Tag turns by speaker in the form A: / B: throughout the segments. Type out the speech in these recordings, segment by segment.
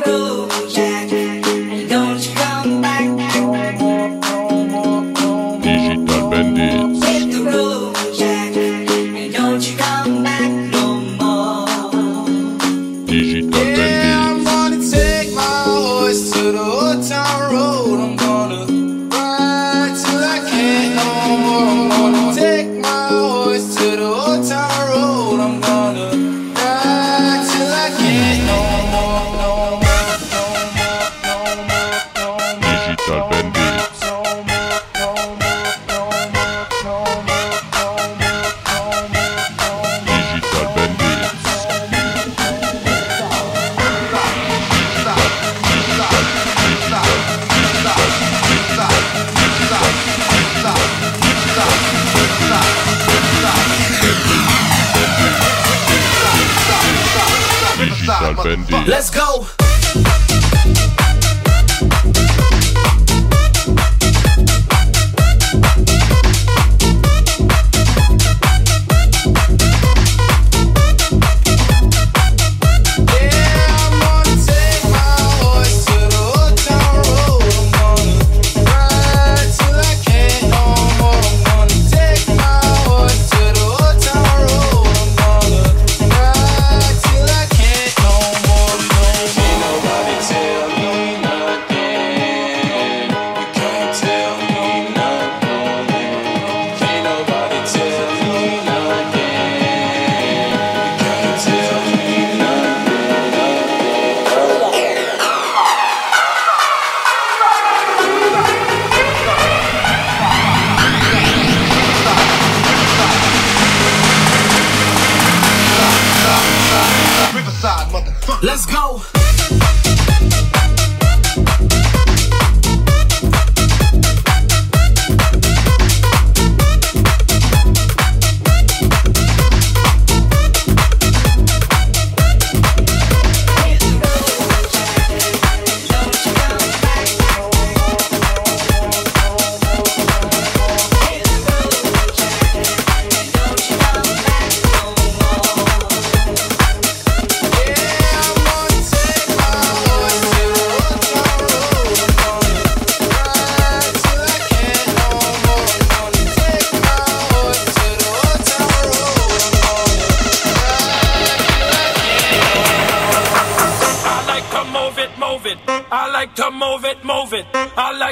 A: the. Yeah.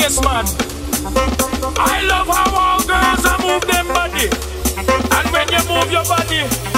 A: face, man. I love how all girls move them body. And
B: when you move your body,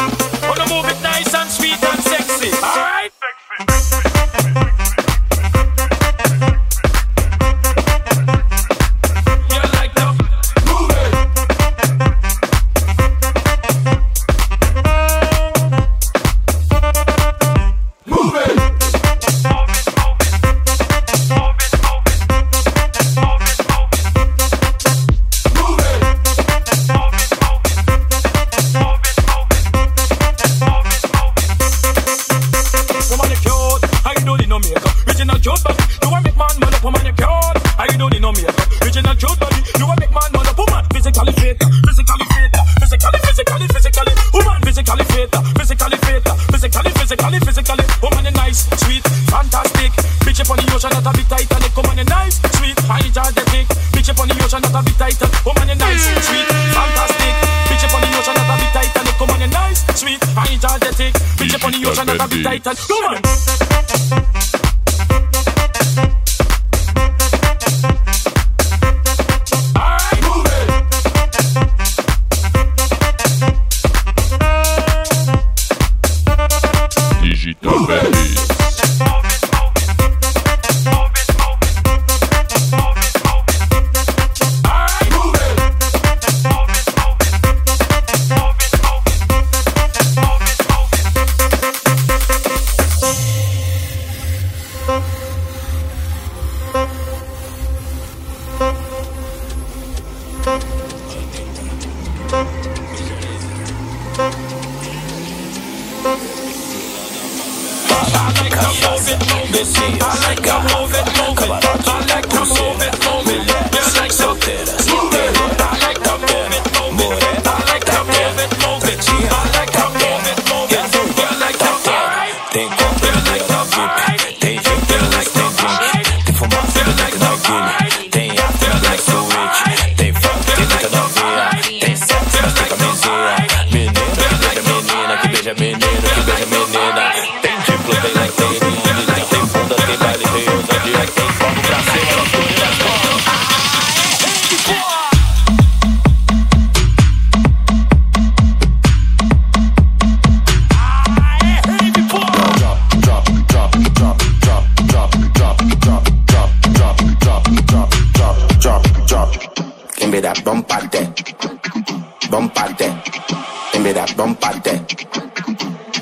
B: There.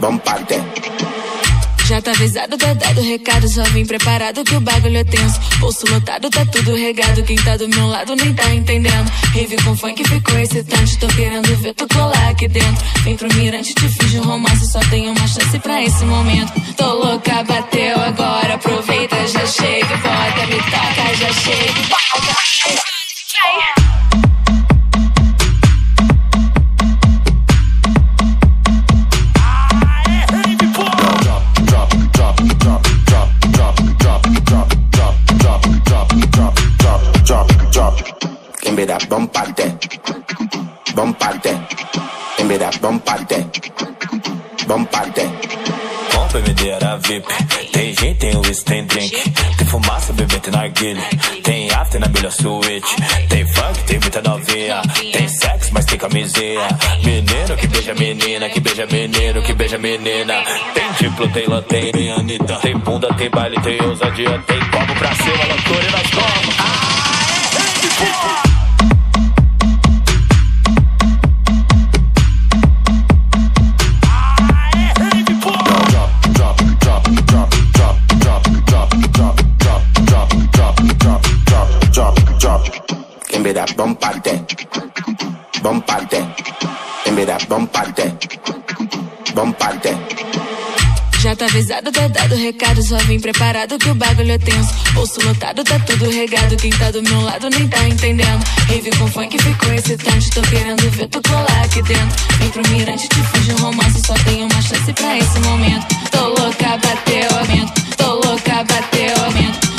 B: Bump out there.
C: Já tá avisado, tá dado recado, só vim preparado que o bagulho é tenso. Bolso lotado, tá tudo regado. Quem tá do meu lado nem tá entendendo. Rave com funk ficou excitante. Tô querendo ver tu colar aqui dentro. Vem pro mirante, te fiz um romance. Só tenho uma chance pra esse momento. Tô louca, bateu agora. Aproveita, já chega, bota, me toca, já chega. Bota, ai,
B: Give me that bump out there. Bump out there. Give me that bump. Bump.
A: Compra medeira VIP, tem gin, tem whisky, tem drink, tem fumaça, bebê, tem narguilha, tem after na melhor suíte, tem funk, tem muita novinha, tem sexo, mas tem camisinha. Menino que beija menina, que beija menino, que beija menina. Tem diplo, tem lã, tem Anitta, tem bunda, tem baile, tem ousadia, tem copo pra cima, loucura e nós vamos.
B: Give
C: Já tá avisado, tá dado recado, só vim preparado que o bagulho é tenso. Bolso lotado, tá tudo regado. Quem tá do meu lado nem tá entendendo. Rave com funk ficou excitante. Tô querendo ver tu colar aqui dentro. Vem pro mirante, te fiz um romance. Só tenho uma chance pra esse momento. Tô louca, bateu, aumento. Tô louca, bateu, aumento.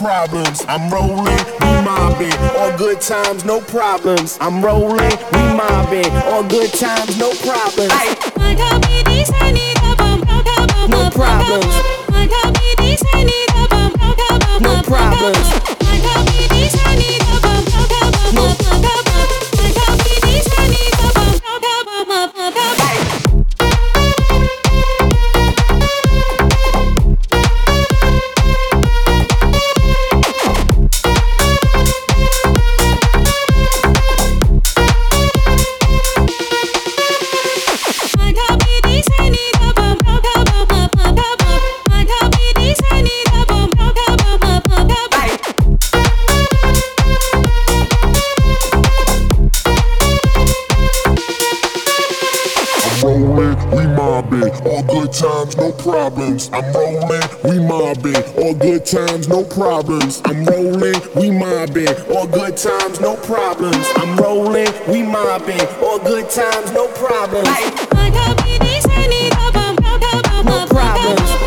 D: Problems. I'm rolling, we mobbing. All good times, no problems. I'm rolling, we mobbing. All good times, no problems. No problems. No problems. Problems. I'm rolling, we mobbing. All good times, no problems. I'm rolling, we mobbing. All good times, no problems. I'm rolling, we mobbing. All good times, no problems. No problems.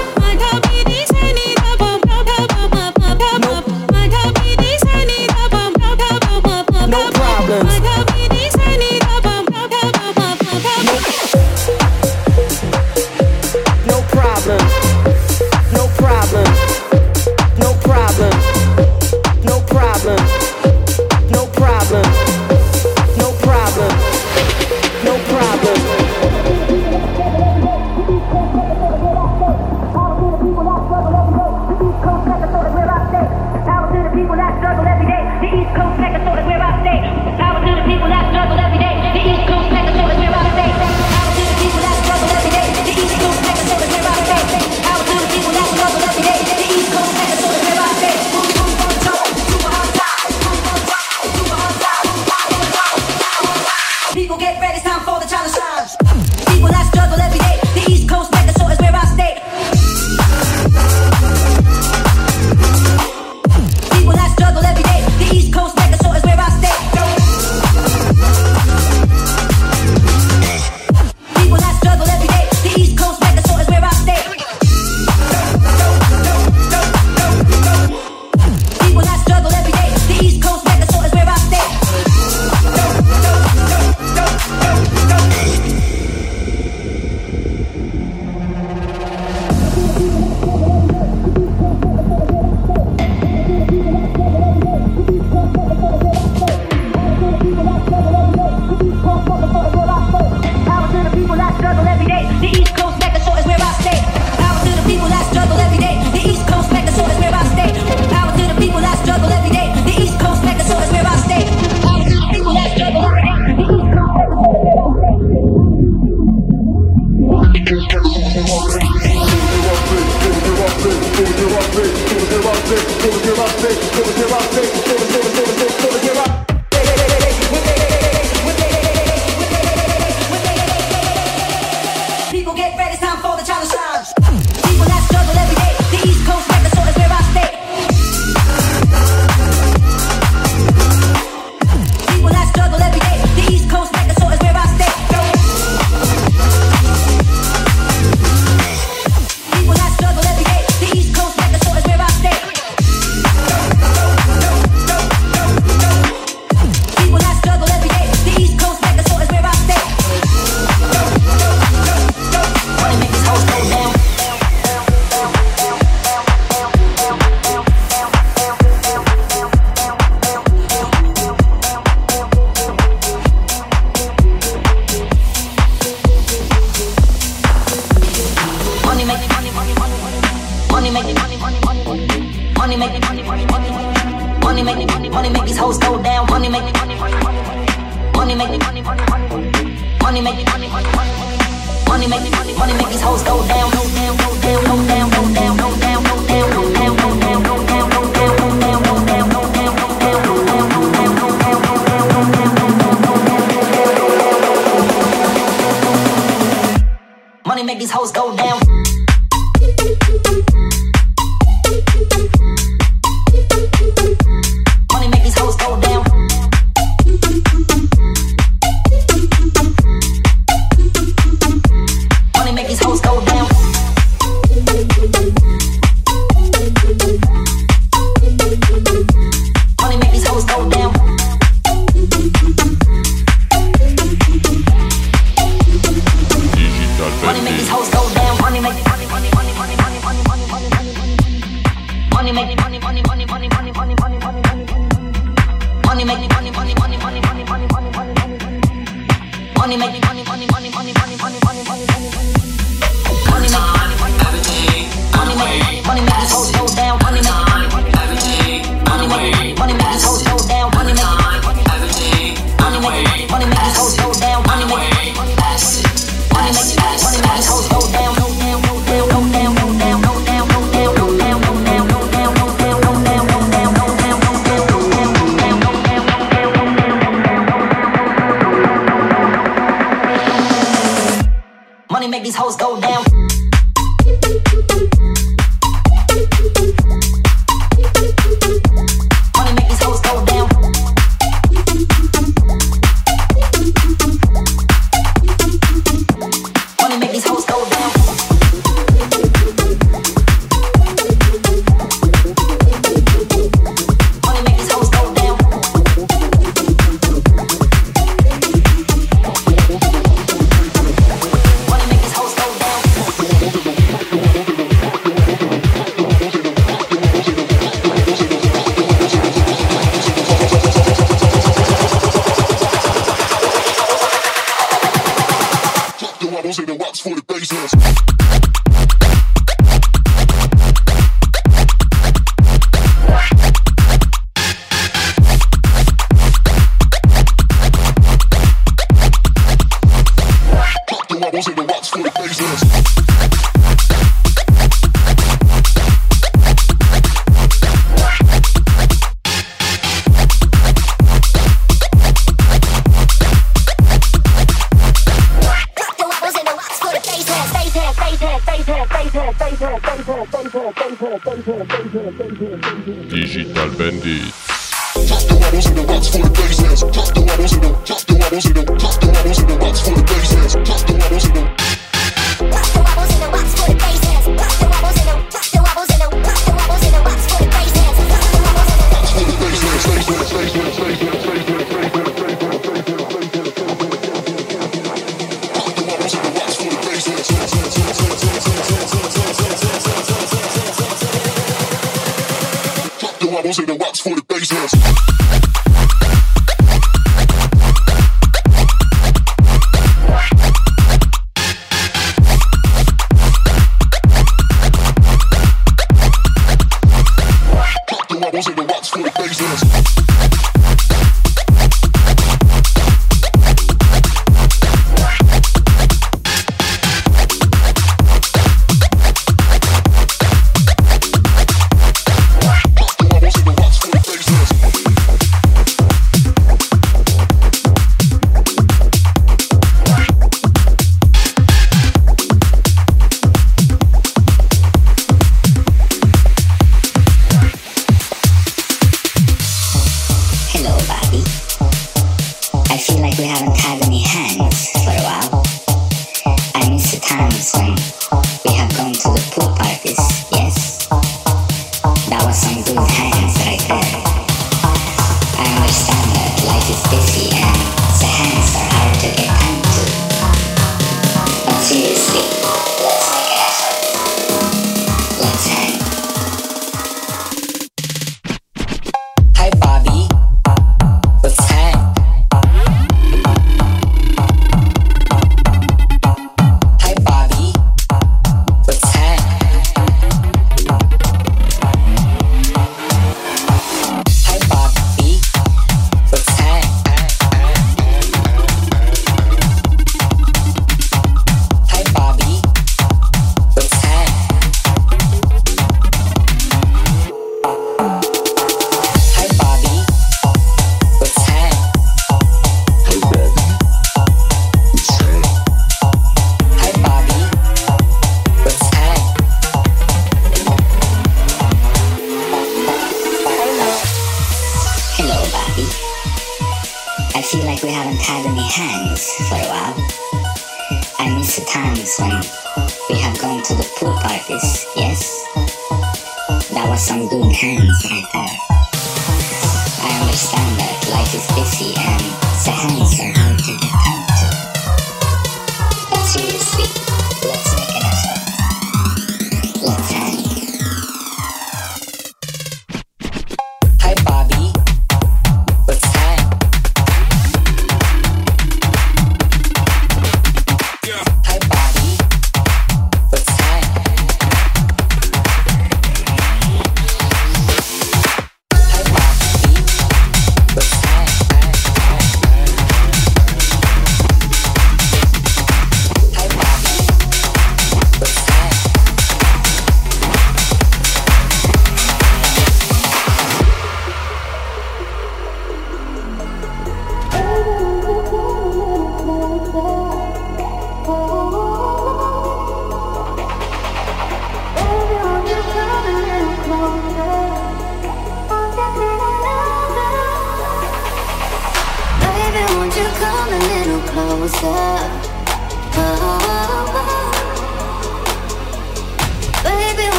E: Money make
F: money money make these hoes go down. Money make money money money make money money money make money money make money make these hoes go down. Go down. Go down. Go down. Go down. Go down. Go down. Go down. Go down. Go down. Money make these hoes go
G: down. craziness.